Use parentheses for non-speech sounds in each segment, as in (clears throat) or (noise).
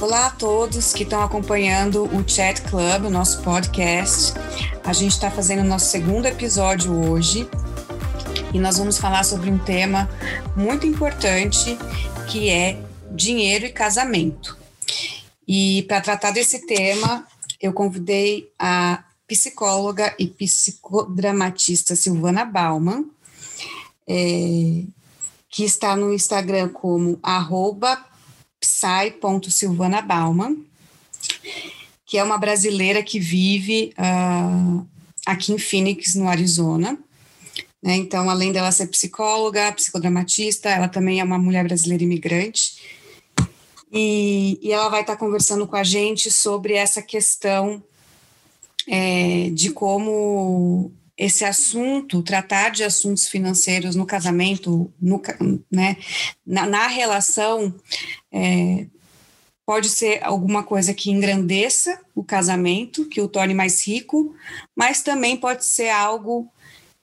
Olá a todos que estão acompanhando o Chat Club, o nosso podcast. A gente está fazendo o nosso segundo episódio hoje e nós vamos falar sobre um tema muito importante que é dinheiro e casamento. E para tratar desse tema, eu convidei a psicóloga e psicodramatista Silvana Bauman, é, que está no Instagram como arroba que é uma brasileira que vive uh, aqui em Phoenix, no Arizona. Né? Então, além dela ser psicóloga, psicodramatista, ela também é uma mulher brasileira imigrante. E, e ela vai estar conversando com a gente sobre essa questão é, de como esse assunto, tratar de assuntos financeiros no casamento, no, né, na, na relação, é, pode ser alguma coisa que engrandeça o casamento, que o torne mais rico, mas também pode ser algo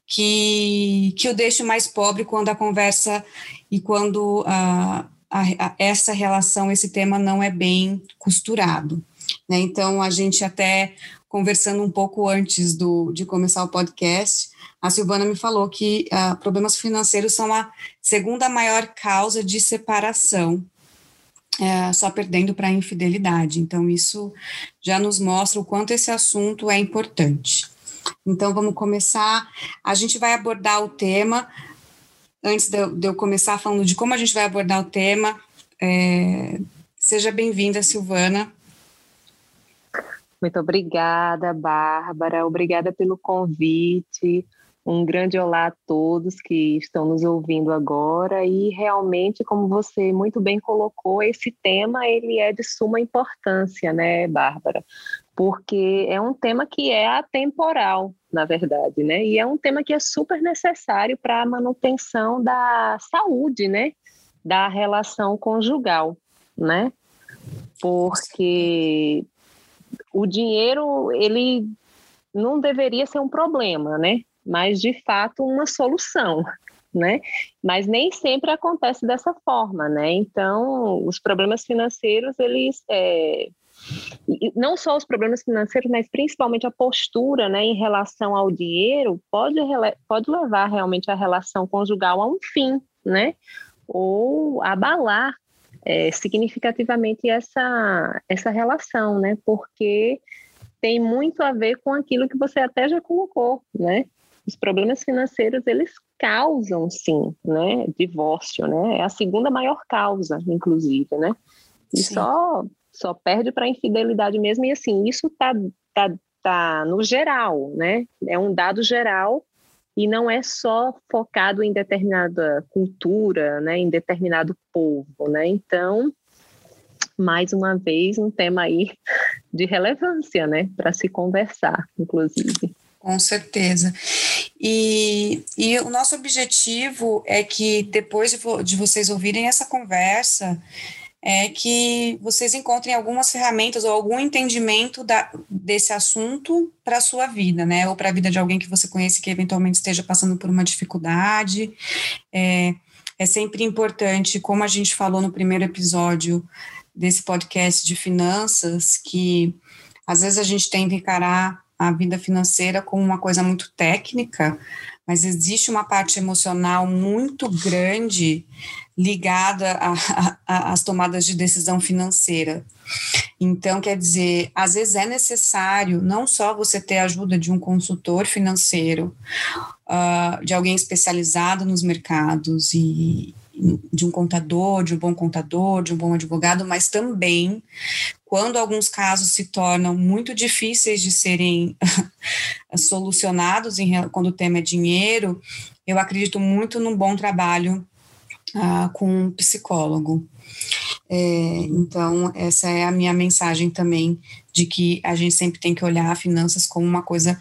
que, que o deixe mais pobre quando a conversa e quando a, a, a, essa relação, esse tema não é bem costurado. Né? Então, a gente até conversando um pouco antes do, de começar o podcast, a Silvana me falou que uh, problemas financeiros são a segunda maior causa de separação, uh, só perdendo para a infidelidade. Então, isso já nos mostra o quanto esse assunto é importante. Então, vamos começar. A gente vai abordar o tema. Antes de eu, começar falando de como a gente vai abordar o tema, é, seja bem-vinda, Silvana. Muito obrigada, Bárbara. Obrigada pelo convite. Um grande olá a todos que estão nos ouvindo agora e realmente, como você muito bem colocou, esse tema ele é de suma importância, né, Bárbara? Porque é um tema que é atemporal, na verdade, né? E é um tema que é super necessário para a manutenção da saúde, né? Da relação conjugal, né? Porque o dinheiro ele não deveria ser um problema, né? Mas de fato uma solução, né? Mas nem sempre acontece dessa forma, né? Então os problemas financeiros eles é, não só os problemas financeiros, mas principalmente a postura, né, em relação ao dinheiro pode pode levar realmente a relação conjugal a um fim, né? Ou abalar é, significativamente essa, essa relação, né? Porque tem muito a ver com aquilo que você até já colocou, né? Os problemas financeiros, eles causam, sim, né? Divórcio, né? É a segunda maior causa, inclusive, né? E só, só perde para infidelidade mesmo. E, assim, isso tá, tá, tá no geral, né? É um dado geral e não é só focado em determinada cultura, né, em determinado povo, né? Então, mais uma vez, um tema aí de relevância, né, para se conversar, inclusive. Com certeza. E, e o nosso objetivo é que depois de, de vocês ouvirem essa conversa, é que vocês encontrem algumas ferramentas ou algum entendimento da, desse assunto para a sua vida, né? Ou para a vida de alguém que você conhece que eventualmente esteja passando por uma dificuldade. É, é sempre importante, como a gente falou no primeiro episódio desse podcast de finanças, que às vezes a gente tenta encarar a vida financeira como uma coisa muito técnica, mas existe uma parte emocional muito grande ligada às tomadas de decisão financeira. Então, quer dizer, às vezes é necessário não só você ter a ajuda de um consultor financeiro, uh, de alguém especializado nos mercados e de um contador, de um bom contador, de um bom advogado, mas também quando alguns casos se tornam muito difíceis de serem (laughs) solucionados em, quando o tema é dinheiro, eu acredito muito num bom trabalho ah, com um psicólogo. É, então, essa é a minha mensagem também, de que a gente sempre tem que olhar finanças como uma coisa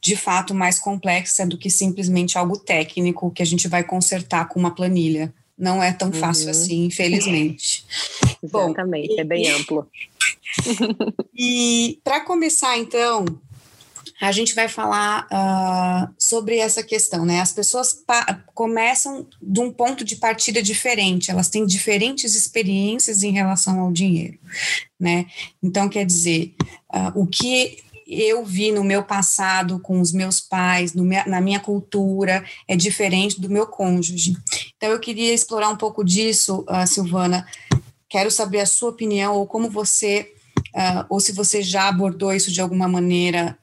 de fato mais complexa do que simplesmente algo técnico que a gente vai consertar com uma planilha. Não é tão fácil uhum. assim, infelizmente. (laughs) Exatamente, Bom, é bem amplo. (laughs) e para começar, então, a gente vai falar uh, sobre essa questão, né? As pessoas começam de um ponto de partida diferente, elas têm diferentes experiências em relação ao dinheiro, né? Então, quer dizer, uh, o que eu vi no meu passado com os meus pais, meu, na minha cultura, é diferente do meu cônjuge. Então, eu queria explorar um pouco disso, uh, Silvana. Quero saber a sua opinião ou como você, uh, ou se você já abordou isso de alguma maneira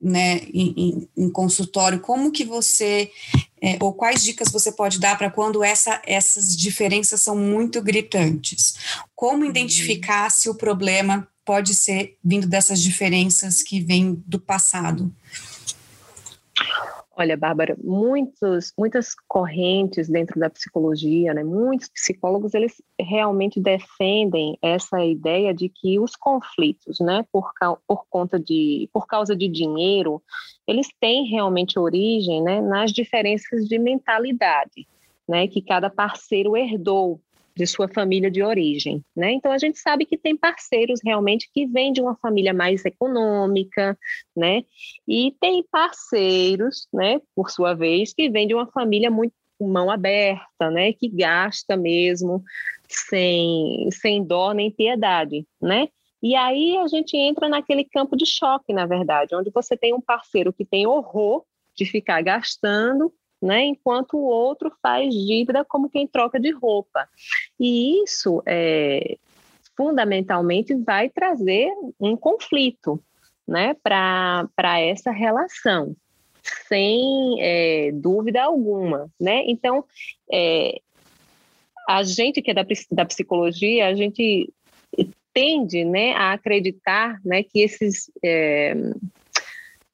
né, em, em, em consultório, como que você, é, ou quais dicas você pode dar para quando essa, essas diferenças são muito gritantes? Como uhum. identificar se o problema pode ser vindo dessas diferenças que vêm do passado? Olha, Bárbara, muitos, muitas correntes dentro da psicologia, né, muitos psicólogos, eles realmente defendem essa ideia de que os conflitos, né, por, por conta de, por causa de dinheiro, eles têm realmente origem, né, nas diferenças de mentalidade, né, que cada parceiro herdou de sua família de origem, né? Então a gente sabe que tem parceiros realmente que vêm de uma família mais econômica, né? E tem parceiros, né, por sua vez, que vêm de uma família muito mão aberta, né, que gasta mesmo sem sem dó nem piedade, né? E aí a gente entra naquele campo de choque, na verdade, onde você tem um parceiro que tem horror de ficar gastando né? enquanto o outro faz dívida como quem troca de roupa. E isso é, fundamentalmente vai trazer um conflito né? para essa relação, sem é, dúvida alguma. Né? Então, é, a gente que é da, da psicologia, a gente tende né, a acreditar né, que esses é,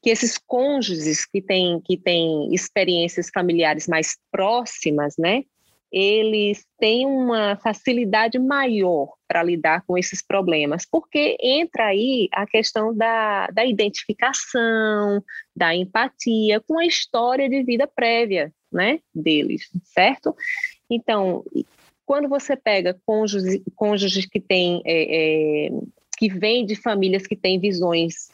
que esses cônjuges que têm, que têm experiências familiares mais próximas, né, eles têm uma facilidade maior para lidar com esses problemas, porque entra aí a questão da, da identificação, da empatia com a história de vida prévia né, deles, certo? Então, quando você pega cônjuges, cônjuges que têm, é, é, que vêm de famílias que têm visões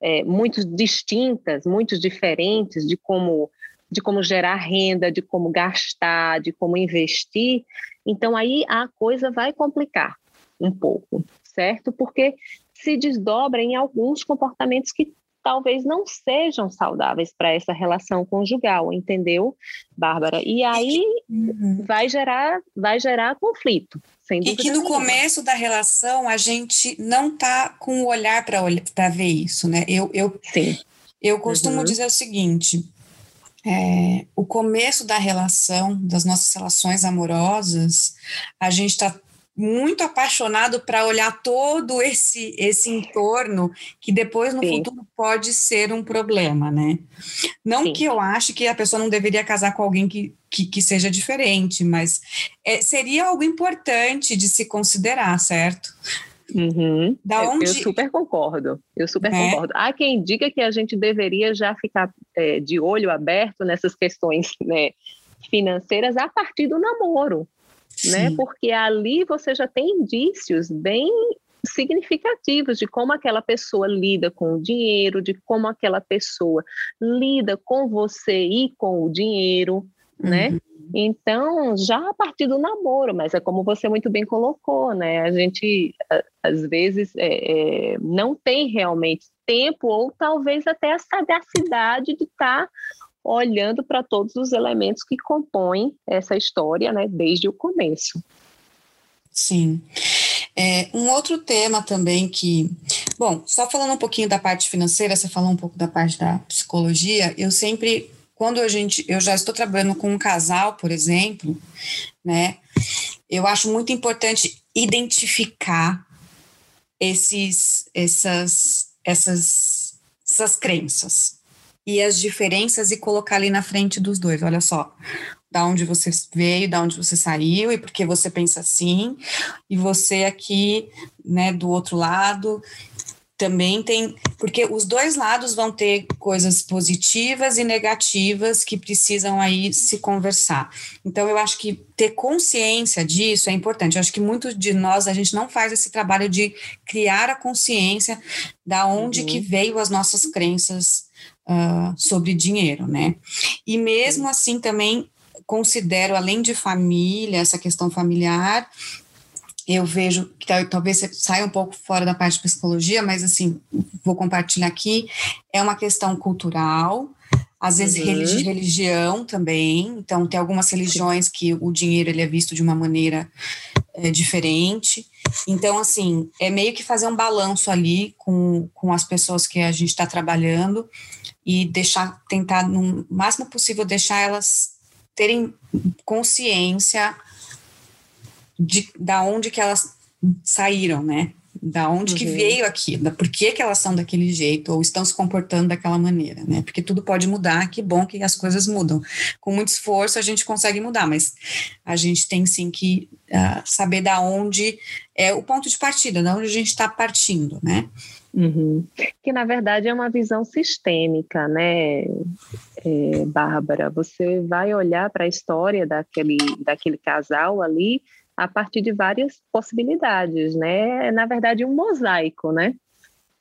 é, muito distintas, muito diferentes de como de como gerar renda, de como gastar, de como investir, então aí a coisa vai complicar um pouco, certo? Porque se desdobra em alguns comportamentos que talvez não sejam saudáveis para essa relação conjugal, entendeu, Bárbara? E aí uhum. vai gerar vai gerar conflito. E que no começo da relação a gente não tá com o olhar para ver isso, né? Eu eu Sim. eu costumo uhum. dizer o seguinte. É, o começo da relação, das nossas relações amorosas, a gente está muito apaixonado para olhar todo esse esse entorno que depois no Sim. futuro pode ser um problema, né? Não Sim. que eu ache que a pessoa não deveria casar com alguém que, que, que seja diferente, mas é, seria algo importante de se considerar, certo? Uhum. Da onde... eu, super concordo, eu super é. concordo. Há quem diga que a gente deveria já ficar é, de olho aberto nessas questões né, financeiras a partir do namoro né? Porque ali você já tem indícios bem significativos de como aquela pessoa lida com o dinheiro, de como aquela pessoa lida com você e com o dinheiro, né? uhum. né? Então, já a partir do namoro, mas é como você muito bem colocou, né? A gente, às vezes, é, é, não tem realmente tempo ou talvez até a sagacidade de estar tá olhando para todos os elementos que compõem essa história, né, desde o começo. Sim. É, um outro tema também que, bom, só falando um pouquinho da parte financeira, você falou um pouco da parte da psicologia, eu sempre, quando a gente, eu já estou trabalhando com um casal, por exemplo, né, eu acho muito importante identificar esses, essas, essas, essas crenças, e as diferenças e colocar ali na frente dos dois. Olha só, da onde você veio, da onde você saiu e por que você pensa assim, e você aqui, né, do outro lado. também tem, porque os dois lados vão ter coisas positivas e negativas que precisam aí se conversar. Então, eu acho que ter consciência disso é importante. Eu acho que muitos de nós, a gente não faz esse trabalho de criar a consciência da onde uhum. que veio as nossas crenças uh, sobre dinheiro, né? E mesmo assim também considero, além de família, essa questão familiar, eu vejo que talvez saia um pouco fora da parte de psicologia, mas assim, vou compartilhar aqui, é uma questão cultural, às vezes uhum. religião também, então tem algumas religiões que o dinheiro ele é visto de uma maneira é, diferente, então assim, é meio que fazer um balanço ali com, com as pessoas que a gente está trabalhando e deixar, tentar no máximo possível deixar elas terem consciência de da onde que elas saíram, né? Da onde uhum. que veio aquilo, por que, que elas são daquele jeito ou estão se comportando daquela maneira, né? Porque tudo pode mudar, que bom que as coisas mudam. Com muito esforço a gente consegue mudar, mas a gente tem sim que uh, saber da onde é o ponto de partida, da onde a gente está partindo, né? Uhum. Que na verdade é uma visão sistêmica, né, é, Bárbara? Você vai olhar para a história daquele, daquele casal ali a partir de várias possibilidades, né? É, na verdade, um mosaico, né?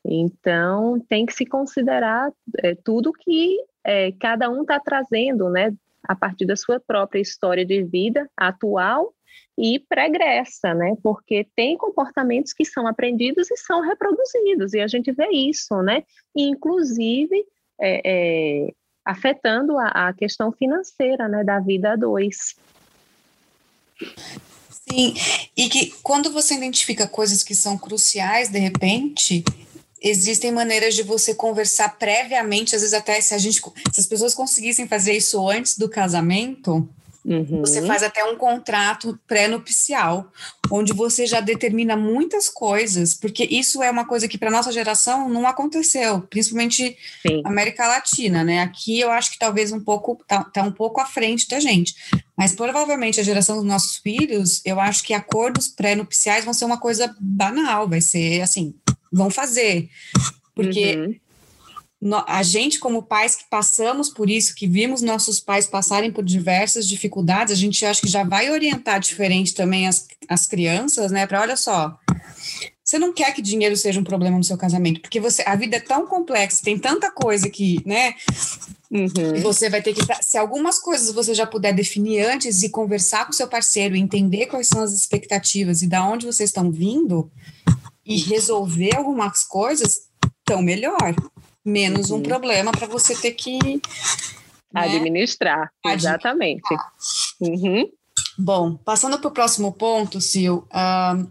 Então, tem que se considerar é, tudo que é, cada um está trazendo, né? A partir da sua própria história de vida atual e pregressa, né? Porque tem comportamentos que são aprendidos e são reproduzidos, e a gente vê isso, né? Inclusive é, é, afetando a, a, questão financeira, né? Da vida a dois. Sim, e que quando você identifica coisas que são cruciais, de repente, existem maneiras de você conversar previamente, às vezes até se a gente, se as pessoas conseguissem fazer isso antes do casamento, Uhum. Você faz até um contrato pré-nupcial, onde você já determina muitas coisas, porque isso é uma coisa que para nossa geração não aconteceu, principalmente Sim. América Latina, né? Aqui eu acho que talvez um pouco tá, tá um pouco à frente da gente, mas provavelmente a geração dos nossos filhos, eu acho que acordos pré-nupciais vão ser uma coisa banal, vai ser assim, vão fazer, porque uhum a gente, como pais que passamos por isso, que vimos nossos pais passarem por diversas dificuldades, a gente acha que já vai orientar diferente também as, as crianças, né? Para olha só, você não quer que dinheiro seja um problema no seu casamento, porque você a vida é tão complexa, tem tanta coisa que, né? Uhum. Você vai ter que. Se algumas coisas você já puder definir antes e conversar com seu parceiro, entender quais são as expectativas e da onde vocês estão vindo e resolver algumas coisas, tão melhor menos uhum. um problema para você ter que né, administrar. Exatamente. Uhum. Bom, passando para o próximo ponto, Sil, uh,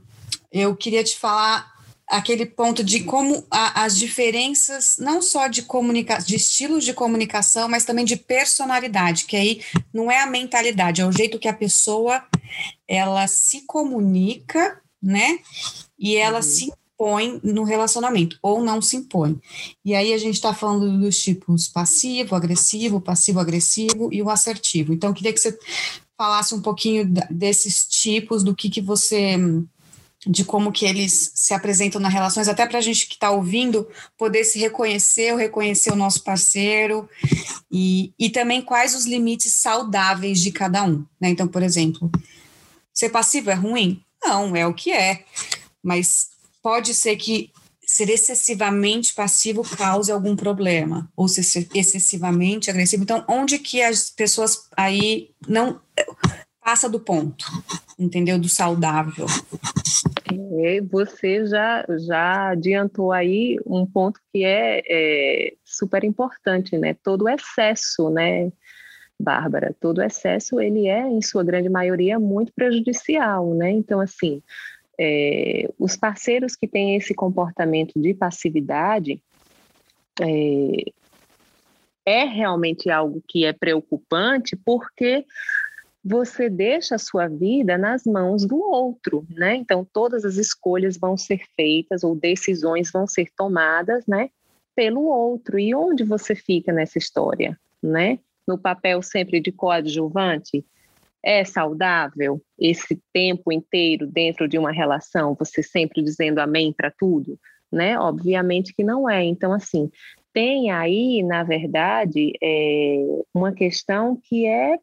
eu queria te falar aquele ponto de como a, as diferenças, não só de comunicação, de estilos de comunicação, mas também de personalidade, que aí não é a mentalidade, é o jeito que a pessoa ela se comunica, né? E ela uhum. se impõe no relacionamento ou não se impõe. E aí a gente está falando dos tipos passivo, agressivo, passivo-agressivo e o assertivo. Então, queria que você falasse um pouquinho desses tipos, do que, que você de como que eles se apresentam nas relações, até para a gente que está ouvindo poder se reconhecer, ou reconhecer o nosso parceiro, e, e também quais os limites saudáveis de cada um. Né? Então, por exemplo, ser passivo é ruim? Não, é o que é. Mas pode ser que ser excessivamente passivo cause algum problema, ou ser excessivamente agressivo. Então, onde que as pessoas aí não passa do ponto, entendeu? Do saudável. É, você já, já adiantou aí um ponto que é, é super importante, né? Todo excesso, né? Bárbara, todo excesso ele é, em sua grande maioria, muito prejudicial, né? Então, assim, é, os parceiros que têm esse comportamento de passividade é, é realmente algo que é preocupante porque você deixa a sua vida nas mãos do outro, né? Então todas as escolhas vão ser feitas ou decisões vão ser tomadas, né, pelo outro. E onde você fica nessa história, né? No papel sempre de coadjuvante, é saudável esse tempo inteiro dentro de uma relação, você sempre dizendo amém para tudo? né? Obviamente que não é. Então, assim, tem aí, na verdade, é, uma questão que é,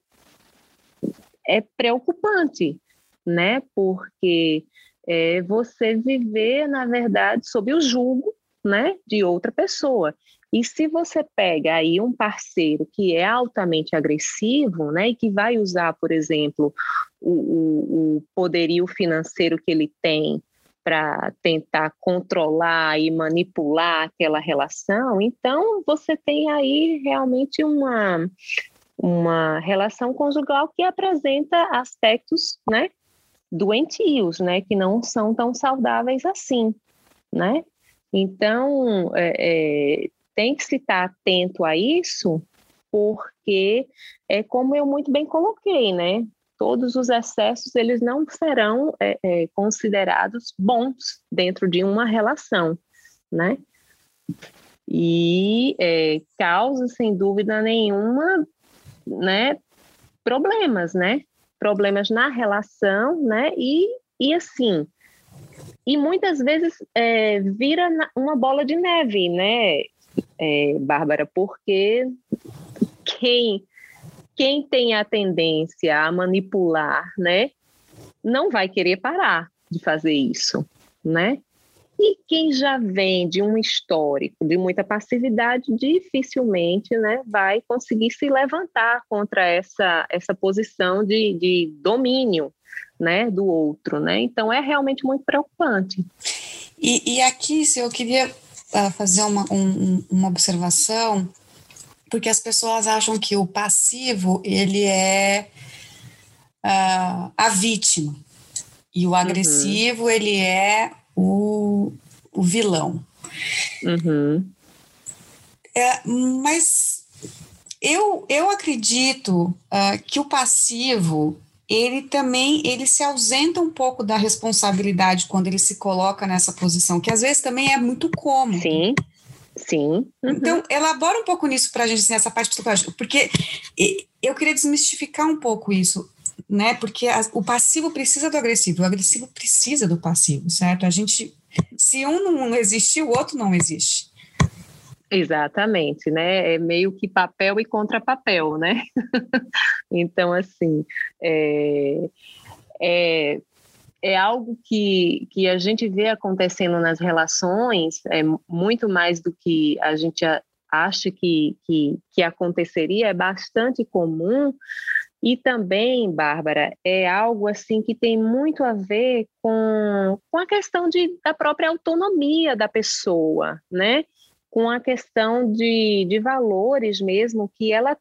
é preocupante, né? Porque é você viver, na verdade, sob o julgo né, de outra pessoa. E se você pega aí um parceiro que é altamente agressivo, né, e que vai usar, por exemplo, o, o, o poderio financeiro que ele tem para tentar controlar e manipular aquela relação, então você tem aí realmente uma, uma relação conjugal que apresenta aspectos, né, doentios, né, que não são tão saudáveis assim, né? Então, é, é, tem que se estar atento a isso, porque é como eu muito bem coloquei, né? Todos os excessos eles não serão é, é, considerados bons dentro de uma relação, né? E é, causa, sem dúvida nenhuma, né, problemas, né? Problemas na relação, né? E, e assim, e muitas vezes é, vira uma bola de neve, né, é, Bárbara? Porque quem, quem tem a tendência a manipular, né, não vai querer parar de fazer isso, né? E quem já vem de um histórico de muita passividade, dificilmente né, vai conseguir se levantar contra essa, essa posição de, de domínio né, do outro, né? Então é realmente muito preocupante. E, e aqui, se eu queria uh, fazer uma, um, uma observação, porque as pessoas acham que o passivo ele é uh, a vítima e o uhum. agressivo uhum. ele é o, o vilão. Uhum. É, mas eu, eu acredito uh, que o passivo ele também ele se ausenta um pouco da responsabilidade quando ele se coloca nessa posição, que às vezes também é muito cômodo. Sim. Sim. Uhum. Então, elabora um pouco nisso para a gente, nessa parte psicológica, porque eu queria desmistificar um pouco isso, né? Porque a, o passivo precisa do agressivo, o agressivo precisa do passivo, certo? A gente, se um não existe, o outro não existe. Exatamente, né? É meio que papel e contrapapel, né? (laughs) então, assim, é, é, é algo que, que a gente vê acontecendo nas relações, é muito mais do que a gente acha que, que, que aconteceria, é bastante comum. E também, Bárbara, é algo assim que tem muito a ver com, com a questão de, da própria autonomia da pessoa, né? Com a questão de, de valores mesmo que ela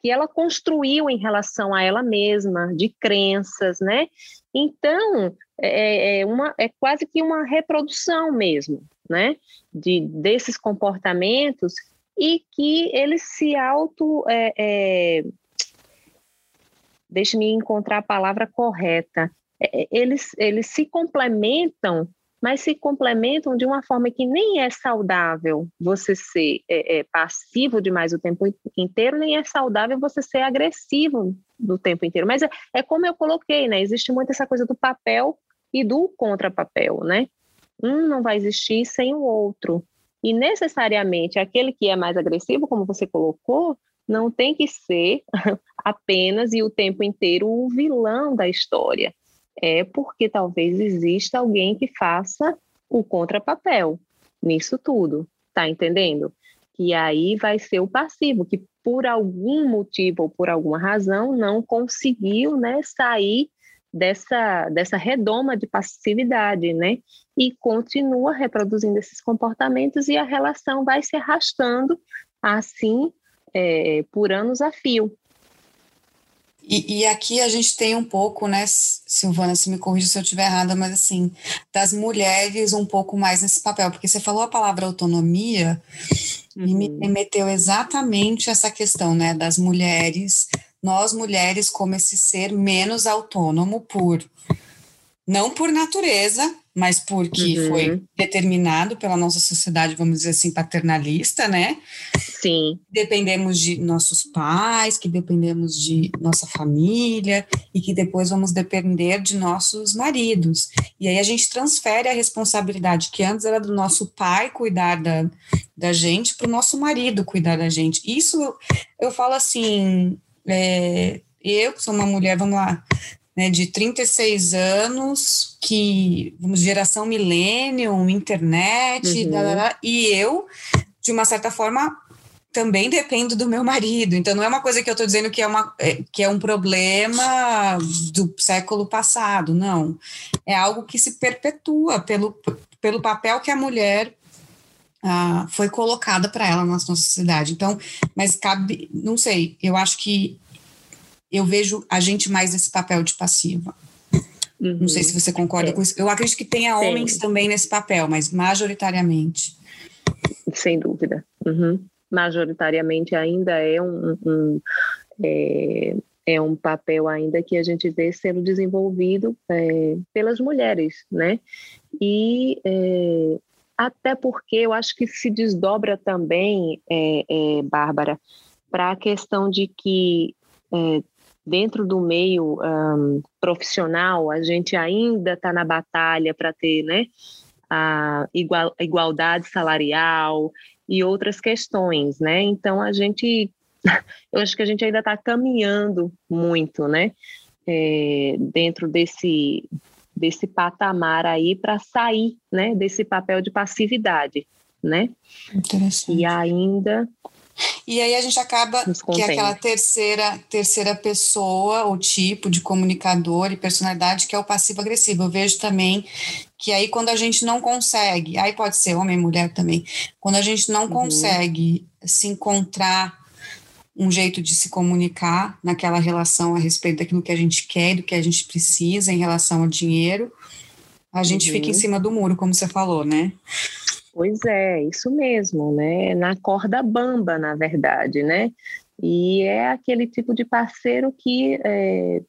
que ela construiu em relação a ela mesma, de crenças, né? Então, é, é, uma, é quase que uma reprodução mesmo, né? De, desses comportamentos e que eles se auto... É, é, Deixe-me encontrar a palavra correta. É, eles, eles se complementam mas se complementam de uma forma que nem é saudável você ser é, é, passivo demais o tempo inteiro, nem é saudável você ser agressivo do tempo inteiro. Mas é, é como eu coloquei, né? Existe muito essa coisa do papel e do contrapapel, né? Um não vai existir sem o outro. E necessariamente aquele que é mais agressivo, como você colocou, não tem que ser (laughs) apenas e o tempo inteiro o vilão da história é porque talvez exista alguém que faça o contrapapel nisso tudo, tá entendendo? Que aí vai ser o passivo, que por algum motivo ou por alguma razão não conseguiu, né, sair dessa, dessa redoma de passividade, né? E continua reproduzindo esses comportamentos e a relação vai se arrastando assim é, por anos a fio. E, e, aqui a gente tem um pouco, né, Silvana, se me corrija se eu estiver errada, mas assim, das mulheres um pouco mais nesse papel, porque você falou a palavra autonomia uhum. e me uhum. meteu exatamente essa questão, né, das mulheres, nós mulheres como esse ser menos autônomo por não por natureza, mas porque uhum. foi determinado pela nossa sociedade, vamos dizer assim, paternalista, né? Sim. Dependemos de nossos pais, que dependemos de nossa família e que depois vamos depender de nossos maridos. E aí a gente transfere a responsabilidade que antes era do nosso pai cuidar da, da gente para o nosso marido cuidar da gente. Isso eu falo assim, é, eu que sou uma mulher, vamos lá, né, de 36 anos, que, vamos, geração millennium, internet, uhum. e eu, de uma certa forma, também dependo do meu marido. Então, não é uma coisa que eu estou dizendo que é, uma, é, que é um problema do século passado, não. É algo que se perpetua pelo, pelo papel que a mulher ah, foi colocada para ela na nossa sociedade. Então, mas cabe, não sei, eu acho que eu vejo a gente mais nesse papel de passiva. Uhum. Não sei se você concorda é. com isso. Eu acredito que tenha Sim. homens também nesse papel, mas majoritariamente. Sem dúvida. Uhum. Majoritariamente ainda é um, um é, é, um papel ainda que a gente vê sendo desenvolvido é, pelas mulheres, né? E é, até porque eu acho que se desdobra também, é, é, Bárbara, para a questão de que é, dentro do meio um, profissional, a gente ainda está na batalha para ter né, a igual, igualdade salarial e outras questões, né? Então a gente, (laughs) eu acho que a gente ainda está caminhando muito, né? É, dentro desse desse patamar aí para sair, né? Desse papel de passividade, né? Interessante. E ainda e aí a gente acaba que é aquela terceira, terceira pessoa ou tipo de comunicador e personalidade que é o passivo-agressivo. Eu vejo também que aí quando a gente não consegue, aí pode ser homem e mulher também, quando a gente não uhum. consegue se encontrar um jeito de se comunicar naquela relação a respeito daquilo que a gente quer, do que a gente precisa em relação ao dinheiro, a gente uhum. fica em uhum. cima do muro, como você falou, né? Pois é, isso mesmo, né? Na corda bamba, na verdade, né? E é aquele tipo de parceiro que é,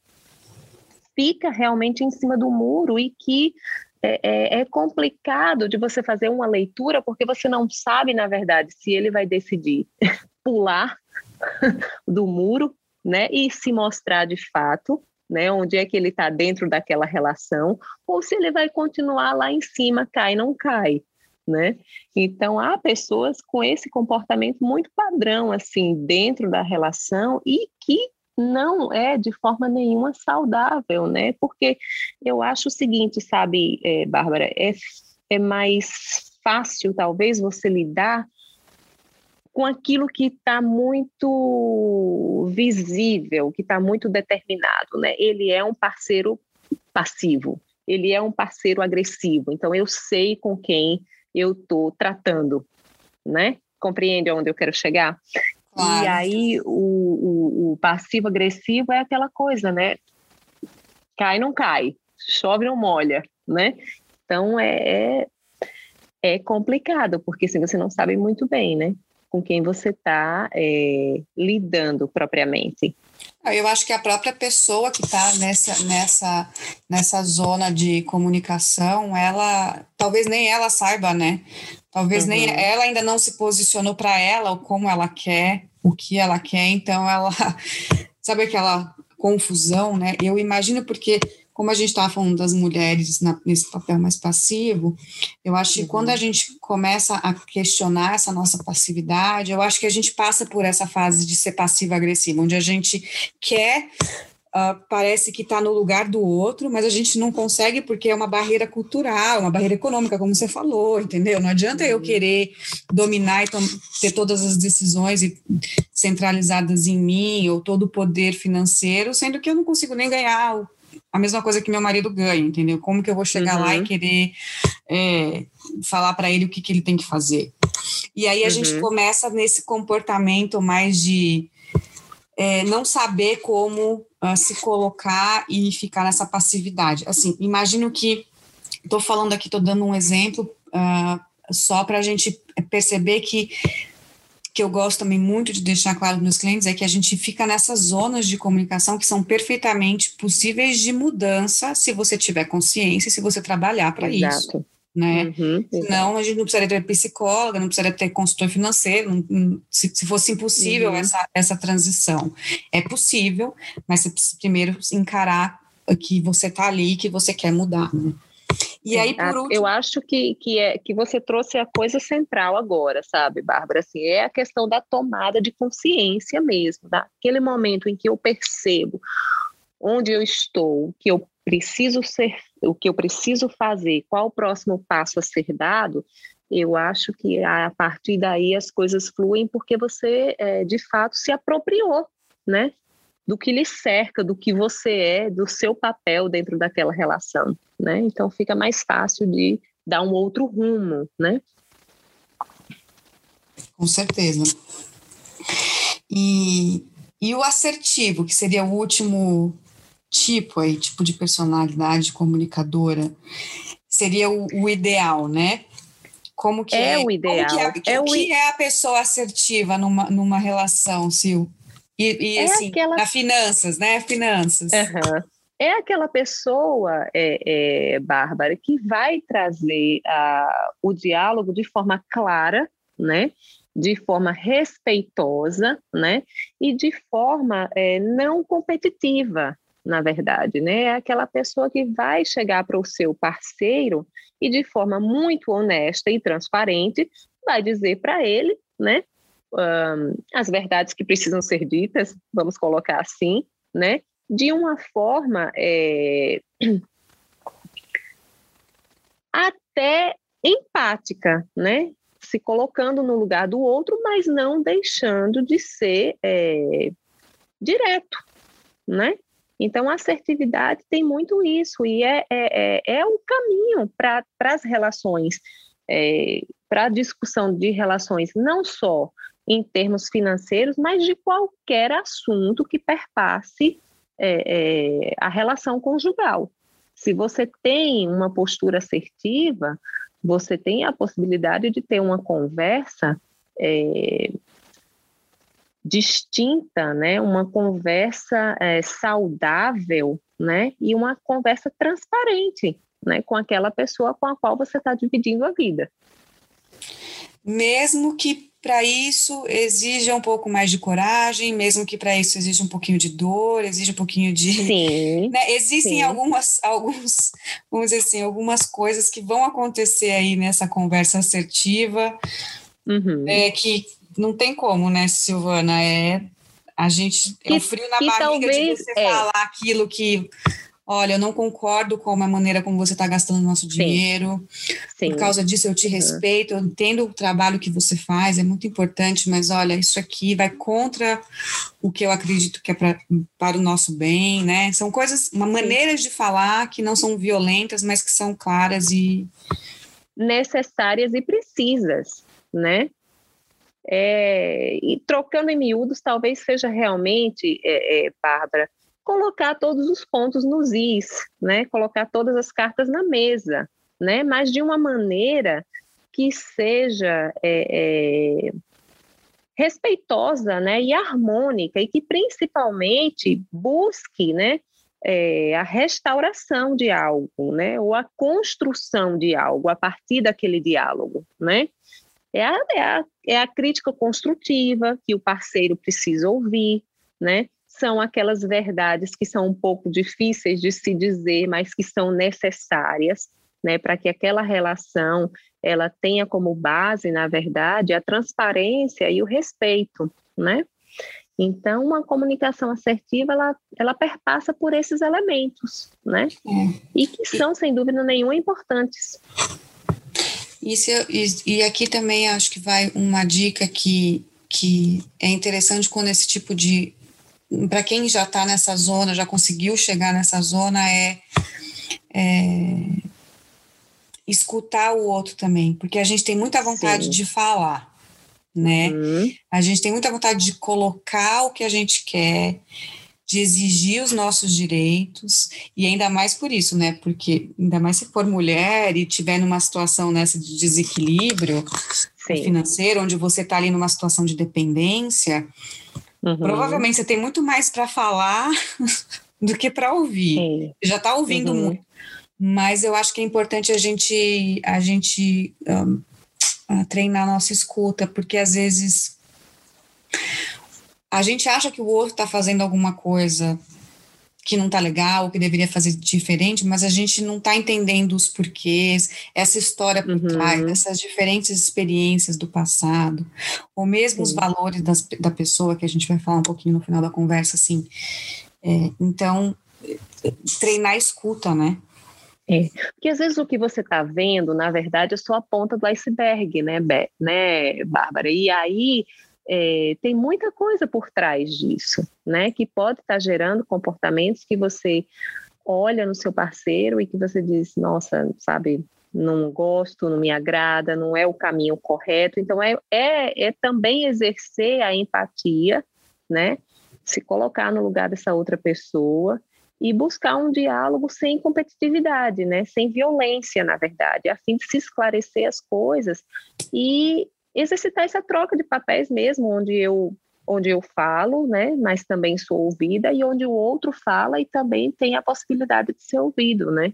fica realmente em cima do muro e que é, é, é, complicado de você fazer uma leitura porque você não sabe, na verdade, se ele vai decidir (laughs) pular (laughs) do muro, né, e se mostrar de fato, né, onde é que ele está dentro daquela relação, ou se ele vai continuar lá em cima, cai não cai né? Então há pessoas com esse comportamento muito padrão assim dentro da relação e que não é de forma nenhuma saudável, né? Porque eu acho o seguinte, sabe, é, Bárbara, é, é mais fácil talvez você lidar com aquilo que está muito visível, que está muito determinado, né? Ele é um parceiro passivo, ele é um parceiro agressivo. Então eu sei com quem eu estou tratando, né? Compreende onde eu quero chegar? Claro. E aí o, o, o passivo-agressivo é aquela coisa, né? Cai não cai, chove não molha, né? Então é, é, é complicado, porque se assim, você não sabe muito bem, né? Com quem você está é, lidando propriamente. Eu acho que a própria pessoa que está nessa, nessa, nessa zona de comunicação, ela talvez nem ela saiba, né? Talvez uhum. nem ela ainda não se posicionou para ela, ou como ela quer, o que ela quer, então ela (laughs) sabe aquela confusão, né? Eu imagino porque como a gente estava falando das mulheres na, nesse papel mais passivo, eu acho que uhum. quando a gente começa a questionar essa nossa passividade, eu acho que a gente passa por essa fase de ser passiva-agressiva, onde a gente quer Uh, parece que está no lugar do outro, mas a gente não consegue porque é uma barreira cultural, uma barreira econômica, como você falou, entendeu? Não adianta eu uhum. querer dominar e ter todas as decisões centralizadas em mim ou todo o poder financeiro, sendo que eu não consigo nem ganhar o a mesma coisa que meu marido ganha, entendeu? Como que eu vou chegar uhum. lá e uhum. querer é, falar para ele o que, que ele tem que fazer? E aí a uhum. gente começa nesse comportamento mais de é, não saber como uh, se colocar e ficar nessa passividade. Assim, imagino que estou falando aqui, estou dando um exemplo uh, só para a gente perceber que que eu gosto também muito de deixar claro para meus clientes é que a gente fica nessas zonas de comunicação que são perfeitamente possíveis de mudança se você tiver consciência, se você trabalhar para isso. Né? Uhum, Senão a gente não precisaria ter psicóloga, não precisaria ter consultor financeiro, não, se, se, fosse impossível uhum. essa, essa transição. É possível, mas você precisa primeiro encarar que você está ali, que você quer mudar. Né? E aí, por último... Eu acho que, que, é, que você trouxe a coisa central agora, sabe, Bárbara? Assim, é a questão da tomada de consciência mesmo, daquele momento em que eu percebo onde eu estou, que eu preciso ser, o que eu preciso fazer, qual o próximo passo a ser dado, eu acho que a partir daí as coisas fluem porque você, é, de fato, se apropriou, né? Do que lhe cerca, do que você é, do seu papel dentro daquela relação, né? Então fica mais fácil de dar um outro rumo, né? Com certeza. E, e o assertivo, que seria o último tipo aí, tipo de personalidade comunicadora, seria o, o ideal, né? Como que é, é o ideal. Que é, é, o que é a pessoa assertiva numa, numa relação, Sil? E, e é assim, aquela... na finanças, né? Finanças. Uhum. É aquela pessoa, é, é, Bárbara, que vai trazer a, o diálogo de forma clara, né? de forma respeitosa, né? E de forma é, não competitiva, na verdade, né? É aquela pessoa que vai chegar para o seu parceiro e de forma muito honesta e transparente vai dizer para ele, né? As verdades que precisam ser ditas, vamos colocar assim, né? De uma forma é, (clears throat) até empática, né? Se colocando no lugar do outro, mas não deixando de ser é, direto, né? Então, a assertividade tem muito isso, e é, é, é, é o caminho para as relações, é, para a discussão de relações, não só em termos financeiros, mas de qualquer assunto que perpasse é, é, a relação conjugal. Se você tem uma postura assertiva, você tem a possibilidade de ter uma conversa é, distinta, né? uma conversa é, saudável né? e uma conversa transparente né? com aquela pessoa com a qual você está dividindo a vida. Mesmo que para isso exige um pouco mais de coragem, mesmo que para isso exija um pouquinho de dor, exige um pouquinho de. Sim. (laughs) Né? Existem sim. algumas, alguns, vamos dizer assim, algumas coisas que vão acontecer aí nessa conversa assertiva, uhum. é, que não tem como, né, Silvana? É a gente é um frio na barriga talvez, de você é. falar aquilo que olha, eu não concordo com a maneira como você está gastando nosso dinheiro. Sim. Por causa disso, eu te uhum. respeito, eu entendo o trabalho que você faz, é muito importante, mas olha, isso aqui vai contra o que eu acredito que é pra, para o nosso bem, né? São coisas, uma maneiras de falar que não são violentas, mas que são claras e necessárias e precisas, né? É, e trocando em miúdos, talvez seja realmente, é, é, Bárbara, colocar todos os pontos nos is, né? Colocar todas as cartas na mesa, né? Mas de uma maneira que seja é, é, respeitosa, né? E harmônica e que principalmente busque, né? É, a restauração de algo, né? Ou a construção de algo a partir daquele diálogo, né? É a, é a, é a crítica construtiva que o parceiro precisa ouvir, né? São aquelas verdades que são um pouco difíceis de se dizer, mas que são necessárias, né, para que aquela relação ela tenha como base, na verdade, a transparência e o respeito, né? Então, uma comunicação assertiva, ela, ela perpassa por esses elementos, né? É. E que são, sem dúvida nenhuma, importantes. Isso, e, e aqui também acho que vai uma dica que, que é interessante quando esse tipo de para quem já está nessa zona, já conseguiu chegar nessa zona, é, é, escutar o outro também, porque a gente tem muita vontade Sim. de falar, né? Uhum. A gente tem muita vontade de colocar o que a gente quer, de exigir os nossos direitos, e ainda mais por isso, né? Porque ainda mais se for mulher e tiver numa situação nessa de desequilíbrio Sim. financeiro, onde você está ali numa situação de dependência, uhum. provavelmente você tem muito mais para falar (laughs) do que para ouvir. Sim. Já está ouvindo uhum. muito. Mas eu acho que é importante a gente, a gente um, treinar a nossa escuta, porque às vezes a gente acha que o outro está fazendo alguma coisa que não está legal, que deveria fazer diferente, mas a gente não está entendendo os porquês, essa história por uhum. trás, essas diferentes experiências do passado, ou mesmo Sim. os valores das, da pessoa, que a gente vai falar um pouquinho no final da conversa, assim. É, então, treinar a escuta, né? É, porque às vezes o que você está vendo, na verdade, é só a ponta do iceberg, né, né Bárbara? E aí é, tem muita coisa por trás disso, né? Que pode estar tá gerando comportamentos que você olha no seu parceiro e que você diz, nossa, sabe, não gosto, não me agrada, não é o caminho correto. Então, é, é, é também exercer a empatia, né? Se colocar no lugar dessa outra pessoa e buscar um diálogo sem competitividade, né? Sem violência, na verdade, a fim de se esclarecer as coisas e exercitar essa troca de papéis mesmo, onde eu onde eu falo, né, mas também sou ouvida e onde o outro fala e também tem a possibilidade de ser ouvido, né?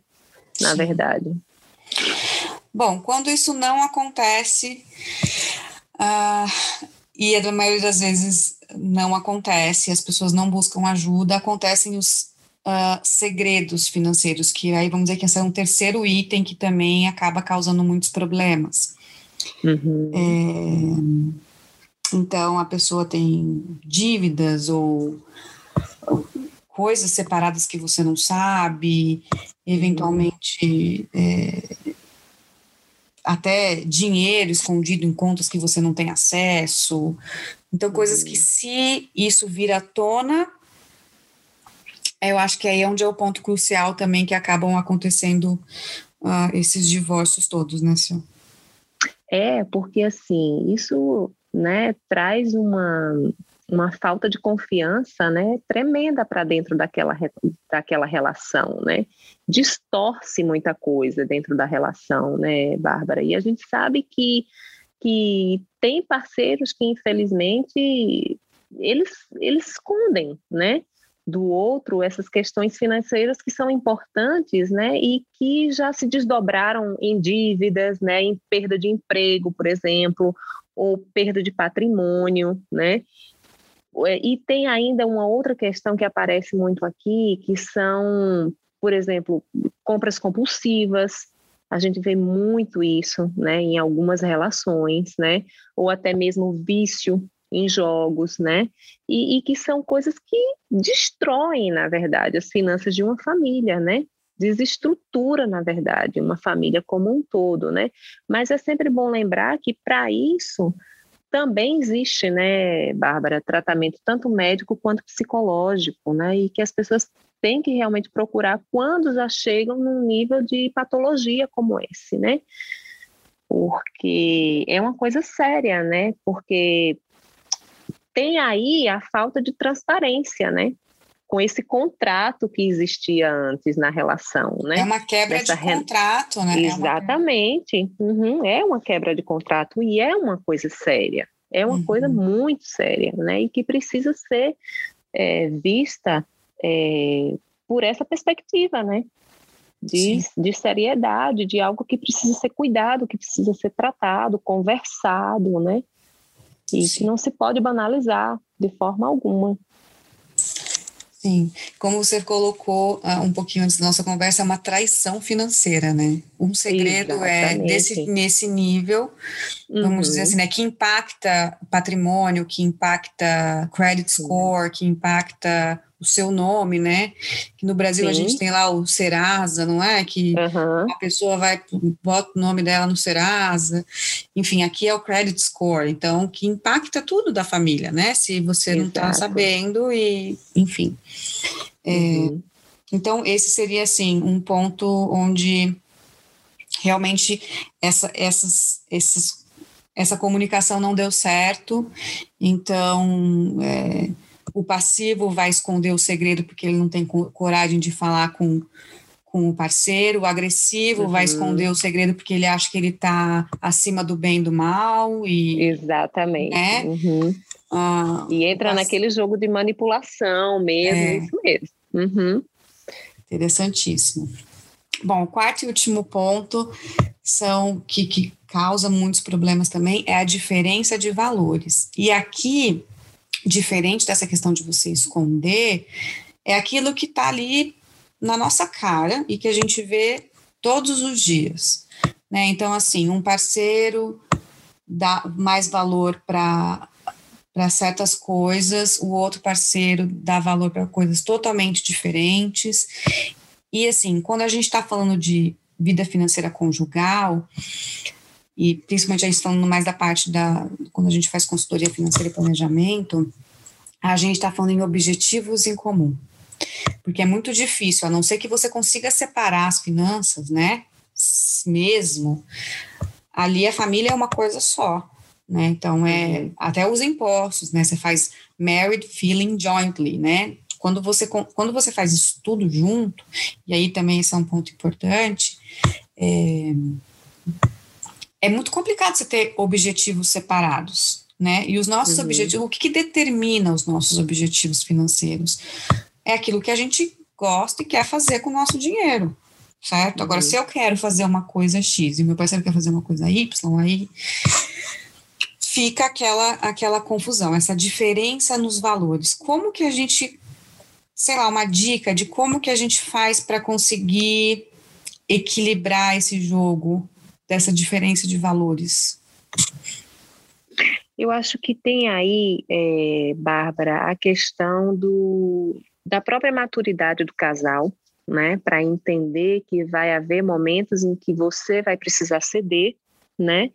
Na Sim. verdade. Bom, quando isso não acontece, uh, e a maioria das vezes não acontece, as pessoas não buscam ajuda, acontecem os uh, segredos financeiros, que aí vamos dizer que esse é um terceiro item que também acaba causando muitos problemas. Uhum. É, então, a pessoa tem dívidas ou coisas separadas que você não sabe, eventualmente é, até dinheiro escondido em contas que você não tem acesso. Então, coisas que se isso vir à tona, eu acho que aí é onde é o ponto crucial também que acabam acontecendo uh, esses divórcios todos, né, senhor? É, porque assim, isso né, traz uma, uma falta de confiança né, tremenda para dentro daquela, daquela relação, né? Distorce muita coisa dentro da relação, né, Bárbara? E a gente sabe que, que tem parceiros que, infelizmente, eles, eles escondem, né? Do outro essas questões financeiras que são importantes, né, e que já se desdobraram em dívidas, né, em perda de emprego, por exemplo, ou perda de patrimônio, né? É, e tem ainda uma outra questão que aparece muito aqui, que são, por exemplo, compras compulsivas. A gente vê muito isso, né, em algumas relações, né, ou até mesmo vício em jogos, né? E, e, que são coisas que destroem, na verdade, as finanças de uma família, né? Desestrutura, na verdade, uma família como um todo, né? Mas é sempre bom lembrar que para isso também existe, né, Bárbara, tratamento tanto médico quanto psicológico, né? E que as pessoas têm que realmente procurar quando já chegam num nível de patologia como esse, né? Porque é uma coisa séria, né? Porque tem aí a falta de transparência, né? Com esse contrato que existia antes na relação, né? É uma quebra Dessa de re... contrato, né? Exatamente. É uma... Uhum, é uma quebra de contrato e é uma coisa séria. É uma uhum. coisa muito séria, né? E que precisa ser é, vista é, por essa perspectiva, né? De, de, seriedade, de algo que precisa ser cuidado, que precisa ser tratado, conversado, né? E Sim. que não se pode banalizar de forma alguma. Sim, como você colocou uh, um pouquinho antes da nossa conversa, é uma traição financeira, né? Um segredo é Exatamente. é desse nesse nível, vamos uhum. dizer assim, né? Que impacta patrimônio, que impacta credit score, que impacta o seu nome, né? Que no Brasil Sim. a gente tem lá o Serasa, não é? Que uhum. a pessoa vai, bota o nome dela no Serasa. Enfim, aqui é o credit score, então que impacta tudo da família, né? Se você Exato. não está sabendo e, enfim. É, uhum. Então, esse seria, assim, um ponto onde realmente essa, essas, esses, essa comunicação não deu certo, então... É, o passivo vai esconder o segredo porque ele não tem coragem de falar com, com o parceiro, o agressivo uhum. vai esconder o segredo porque ele acha que ele está acima do bem e do mal. E, Exatamente. Né? Uhum. Ah, e entra naquele jogo de manipulação mesmo, é. isso mesmo. Uhum. Interessantíssimo. Bom, o quarto e último ponto são que, que causa muitos problemas também é a diferença de valores. E aqui, diferente dessa questão de você esconder, é aquilo que está ali na nossa cara e que a gente vê todos os dias. Né? Então, assim, um parceiro dá mais valor para para certas coisas, o outro parceiro dá valor para coisas totalmente diferentes. E assim, quando a gente está falando de vida financeira conjugal, e principalmente a gente falando mais da parte da quando a gente faz consultoria financeira e planejamento, a gente está falando em objetivos em comum. Porque é muito difícil, a não ser que você consiga separar as finanças, né? Mesmo, ali a família é uma coisa só. Né? Então, é até os impostos, né? Você faz married feeling jointly, né? Quando você, quando você faz isso tudo junto, e aí também esse é um ponto importante, é, é muito complicado você ter objetivos separados, né? E os nossos uhum. objetivos, o que, que determina os nossos objetivos financeiros? É aquilo que a gente gosta e quer fazer com o nosso dinheiro, certo? Agora, uhum. se eu quero fazer uma coisa X e meu parceiro quer fazer uma coisa Y, aí fica aquela, aquela confusão, essa diferença nos valores. Como que a gente, sei lá, uma dica de como que a gente faz para conseguir equilibrar esse jogo dessa diferença de valores? Eu acho que tem aí, é, Bárbara, a questão do, da própria maturidade do casal, né, para entender que vai haver momentos em que você vai precisar ceder, né,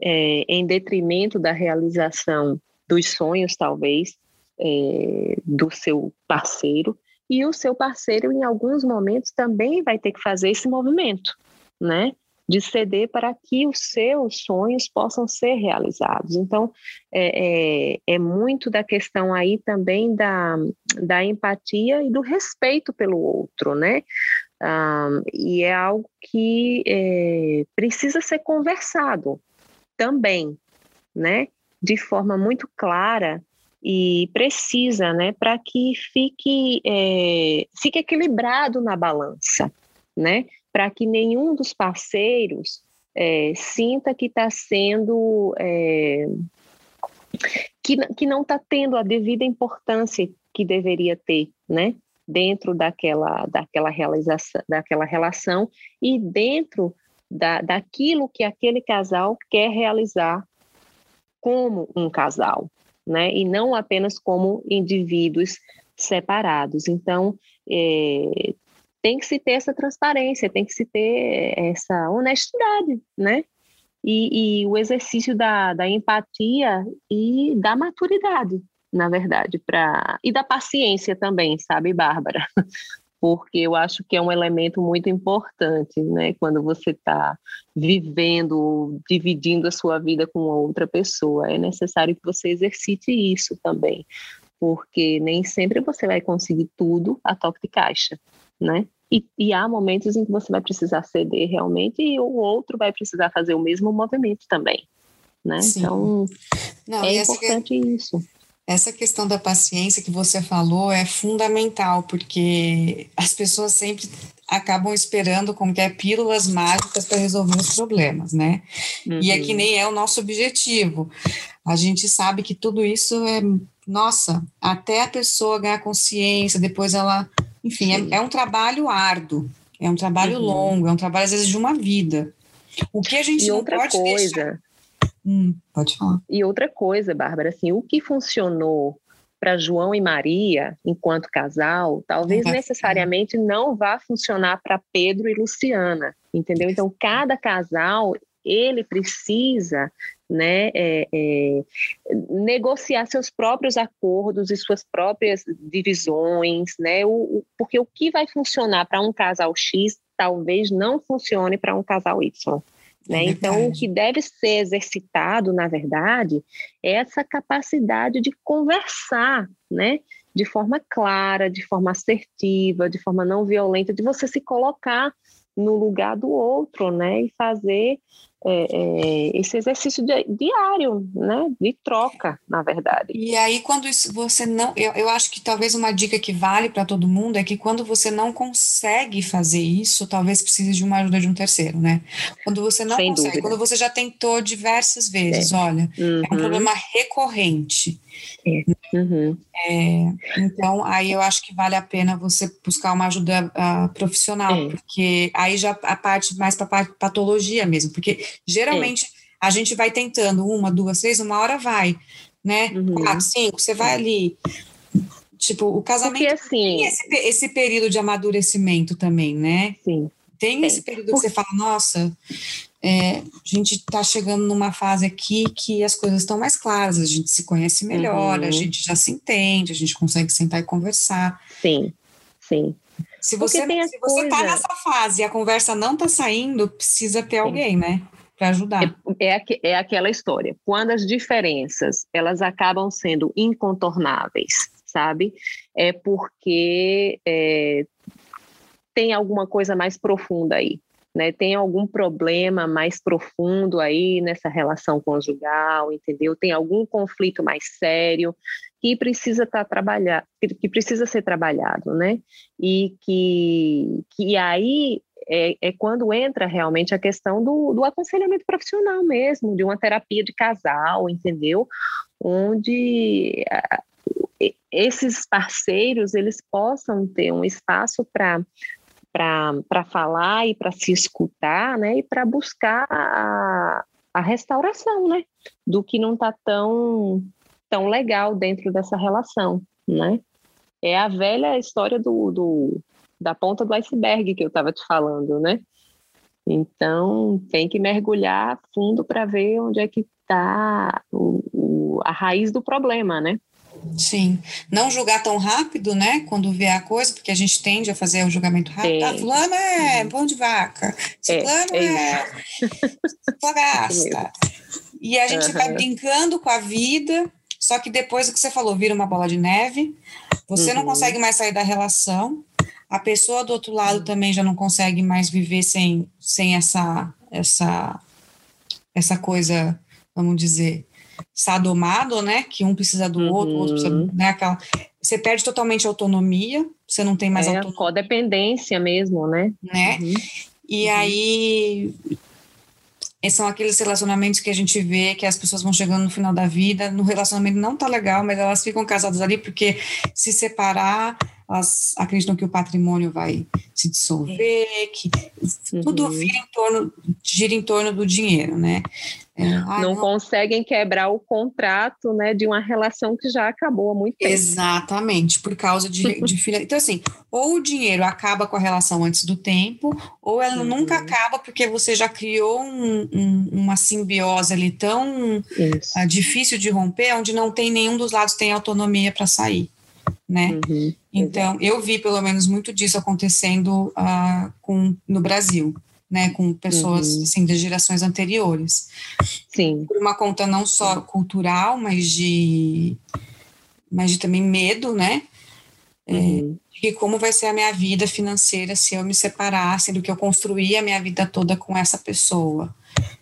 é, em detrimento da realização dos sonhos, talvez, é, do seu parceiro, e o seu parceiro, em alguns momentos, também vai ter que fazer esse movimento, né? De ceder para que os seus sonhos possam ser realizados. Então, é, é, é muito da questão aí também da, da empatia e do respeito pelo outro, né? Um, e é algo que é, precisa ser conversado, também, né, de forma muito clara e precisa, né, para que fique, é, fique equilibrado na balança, né, para que nenhum dos parceiros é, sinta que está sendo é, que, que não está tendo a devida importância que deveria ter, né, dentro daquela daquela realização, daquela relação e dentro da, daquilo que aquele casal quer realizar como um casal, né? E não apenas como indivíduos separados. Então, é, tem que se ter essa transparência, tem que se ter essa honestidade, né? E, e o exercício da, da empatia e da maturidade, na verdade, para e da paciência também, sabe, Bárbara? (laughs) porque eu acho que é um elemento muito importante, né? Quando você está vivendo, dividindo a sua vida com outra pessoa, é necessário que você exercite isso também, porque nem sempre você vai conseguir tudo a toque de caixa, né? E, e, há momentos em que você vai precisar ceder realmente e o outro vai precisar fazer o mesmo movimento também, né? Sim. Então, Não, é importante que... isso. Essa questão da paciência que você falou é fundamental, porque as pessoas sempre acabam esperando como que é pílulas mágicas para resolver os problemas, né? Uhum. E é que uhum. nem é o nosso objetivo. A gente sabe que tudo isso é, nossa, até a pessoa ganhar consciência, depois ela, enfim, é, é, um trabalho árduo, é um trabalho uhum. longo, é um trabalho às vezes de uma vida. O que a gente e não outra pode coisa. Deixar Hum, pode falar. E outra coisa, Bárbara, assim, o que funcionou para João e Maria enquanto casal, talvez necessariamente não vá funcionar para Pedro e Luciana, entendeu? Então, cada casal ele precisa né, é, é, negociar seus próprios acordos e suas próprias divisões, né, o, o, porque o que vai funcionar para um casal X talvez não funcione para um casal Y. Né? É então, o que deve ser exercitado, na verdade, é essa capacidade de conversar, né? de forma clara, de forma assertiva, de forma não violenta, de você se colocar no lugar do outro, né? E fazer é, é, esse exercício de, diário, né? De troca, na verdade. E aí, quando isso, você não. Eu, eu acho que talvez uma dica que vale para todo mundo é que quando você não consegue fazer isso, talvez precise de uma ajuda de um terceiro, né? Quando você não Sem consegue, dúvida. quando você já tentou diversas vezes, é. olha, uhum. é um uhum. problema recorrente. É. Uhum. É, então, aí eu acho que vale a pena você buscar uma ajuda uh, profissional, é. porque aí já a parte mais para patologia mesmo, porque geralmente a gente vai tentando uma, duas, três, uma hora vai, né? Uhum. Quatro, cinco, você vai ali. Tipo, o casamento porque, assim, tem esse, esse período de amadurecimento também, né? Sim. Tem esse período que você fala, nossa, é, a gente está chegando numa fase aqui que as coisas estão mais claras, a gente se conhece melhor, uhum. a gente já se entende, a gente consegue sentar e conversar. Sim, sim. Se você se você está nessa fase e a conversa não está saindo, precisa ter sim. alguém, né? Para ajudar. É, é, é aquela história. Quando as diferenças elas acabam sendo incontornáveis, sabe? É porque é, tem alguma coisa mais profunda aí né? Tem algum problema mais profundo aí nessa relação conjugal, entendeu? Tem algum conflito mais sério que precisa estar tá que precisa ser trabalhado, né? E que, que aí é, é, quando entra realmente a questão do, do, aconselhamento profissional mesmo, de uma terapia de casal, entendeu? Onde esses parceiros eles possam ter um espaço para para falar e para se escutar, né, e para buscar a, a restauração, né, do que não está tão tão legal dentro dessa relação, né? É a velha história do, do da ponta do iceberg que eu estava te falando, né? Então tem que mergulhar fundo para ver onde é que está a raiz do problema, né? Sim. Não julgar tão rápido, né? Quando vê a coisa, porque a gente tende a fazer o julgamento rápido. Ah, fulano é pão de vaca. Ciclano é, é, é (laughs) só gasta. E a gente uhum. vai brincando com a vida, só que depois o que você falou, vira uma bola de neve. Você uhum. não consegue mais sair da relação. A pessoa do outro lado também já não consegue mais viver sem, sem essa, essa, essa coisa, vamos dizer, sadomado, né? Que um precisa do uhum. outro, o outro precisa, uhum. né? Aquela, você perde totalmente a autonomia, você não tem mais é, autonomia. codependência mesmo, né? Né? Uhum. E uhum. aí são aqueles relacionamentos que a gente vê que as pessoas vão chegando no final da vida, no relacionamento não tá legal, mas elas ficam casadas ali porque se separar, elas acreditam que o patrimônio vai se dissolver, que uhum. tudo vira em torno, gira em torno do dinheiro, né? É, não, não, conseguem quebrar o contrato né, de uma relação que já acabou há muito tempo. Exatamente, por causa de, de (laughs) filha. Então, assim, ou o dinheiro acaba com a relação antes do tempo, ou ela uhum. nunca acaba porque você já criou um, um, uma simbiose ali tão uh, difícil de romper, onde não tem nenhum dos lados tem autonomia para sair. Né? Uhum. Então, eu vi pelo menos muito disso acontecendo uh, com, no Brasil né, com pessoas uhum. assim, das gerações anteriores. Sim. Por uma conta não só cultural, mas de, mas de também medo, né? É, uhum. É, de como vai ser a minha vida financeira se eu me separar, sendo que eu construí a minha vida toda com essa pessoa.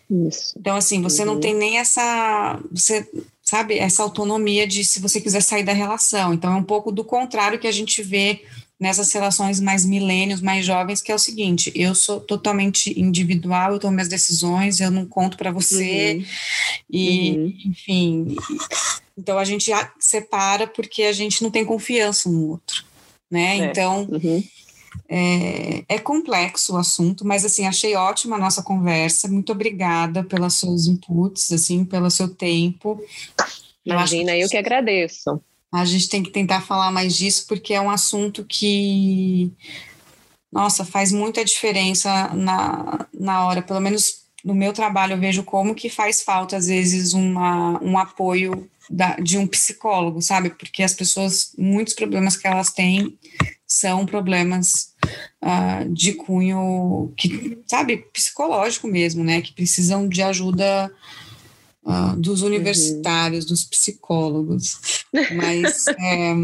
Isso. Então, assim, você uhum. não tem nem essa, você sabe, essa autonomia de se você quiser sair da relação. Então, é um pouco do contrário que a gente vê nessas relações mais milênios, mais jovens, que é o seguinte: eu sou totalmente individual, eu tomo minhas decisões, eu não conto para você, uhum. e uhum. enfim. Então a gente separa porque a gente não tem confiança no outro, né? É. Então. Uhum. É, é, complexo o assunto, mas assim, achei ótima a nossa conversa. Muito obrigada pelos seus inputs, assim, pelo seu tempo. Imagina, eu, eu que agradeço. A gente tem que tentar falar mais disso porque é um assunto que, nossa, faz muita diferença na, na hora. Pelo menos no meu trabalho eu vejo como que faz falta, às vezes, uma, um apoio da, de um psicólogo, sabe? Porque as pessoas, muitos problemas que elas têm são problemas uh, de cunho que, sabe, psicológico mesmo, né? Que precisam de ajuda uh, dos uhum. universitários, uhum. dos psicólogos. Mas é,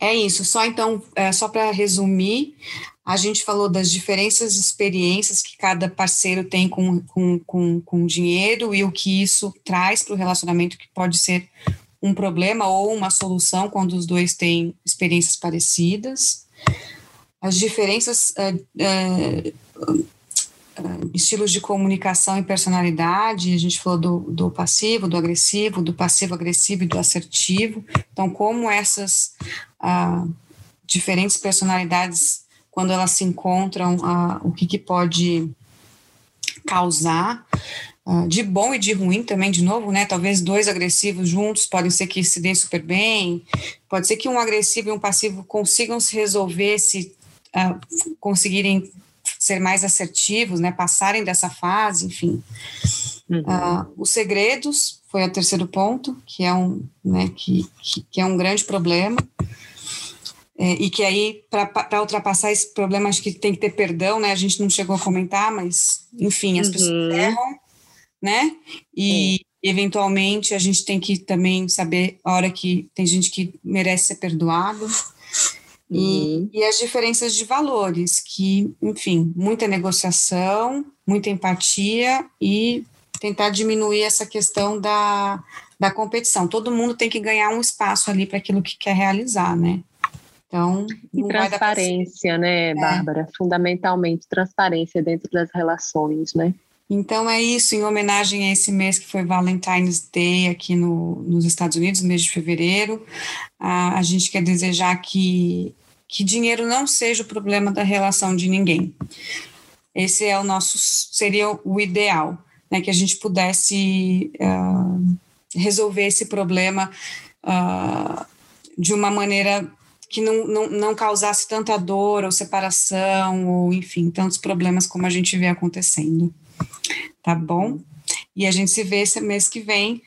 (laughs) é, isso. Só então, é, só para resumir, a gente falou das diferentes experiências que cada parceiro tem com, com, com, com dinheiro e o que isso traz para o relacionamento, que pode ser um problema ou uma solução quando os dois têm experiências parecidas. As diferenças, uh, uh, estilos de comunicação e personalidade, a gente falou do, do passivo, do agressivo, do passivo-agressivo e do assertivo. Então, como essas diferentes personalidades quando elas se encontram, uh, o que, que pode causar, de bom e de ruim também, de novo, né? Talvez dois agressivos juntos podem ser que se deem super bem, pode ser que um agressivo e um passivo consigam se resolver, se uh, conseguirem ser mais assertivos, né? Passarem dessa fase, enfim. Uhum. os segredos foi o terceiro ponto, que é um, né, que, que, que é um grande problema. É, e que aí, para ultrapassar esse problema, acho que tem que ter perdão, né? A gente não chegou a comentar, mas, enfim, as uhum. pessoas erram, né? E, eventualmente, a gente tem que também saber a hora que tem gente que merece ser perdoado. Uhum. E, e as diferenças de valores, que, enfim, muita negociação, muita empatia e tentar diminuir essa questão da, da competição. Todo mundo tem que ganhar um espaço ali para aquilo que quer realizar, né? Então, e transparência, né, é. Bárbara? Fundamentalmente, transparência dentro das relações, né? Então é isso, em homenagem a esse mês que foi Valentine's Day aqui no, nos Estados Unidos, mês de fevereiro, a, a gente quer desejar que, que dinheiro não seja o problema da relação de ninguém. Esse é o nosso, seria o ideal, né, que a gente pudesse uh, resolver esse problema uh, de uma maneira que não, não, não causasse tanta dor ou separação, ou enfim, tantos problemas como a gente vê acontecendo. Tá bom? E a gente se vê esse mês que vem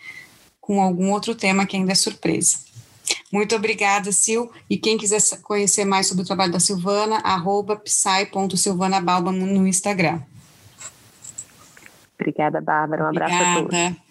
com algum outro tema que ainda é surpresa. Muito obrigada, Sil. E quem quiser conhecer mais sobre o trabalho da Silvana, arroba psy.silvanabalba no Instagram. Obrigada, Bárbara. Um abraço obrigada. a todos.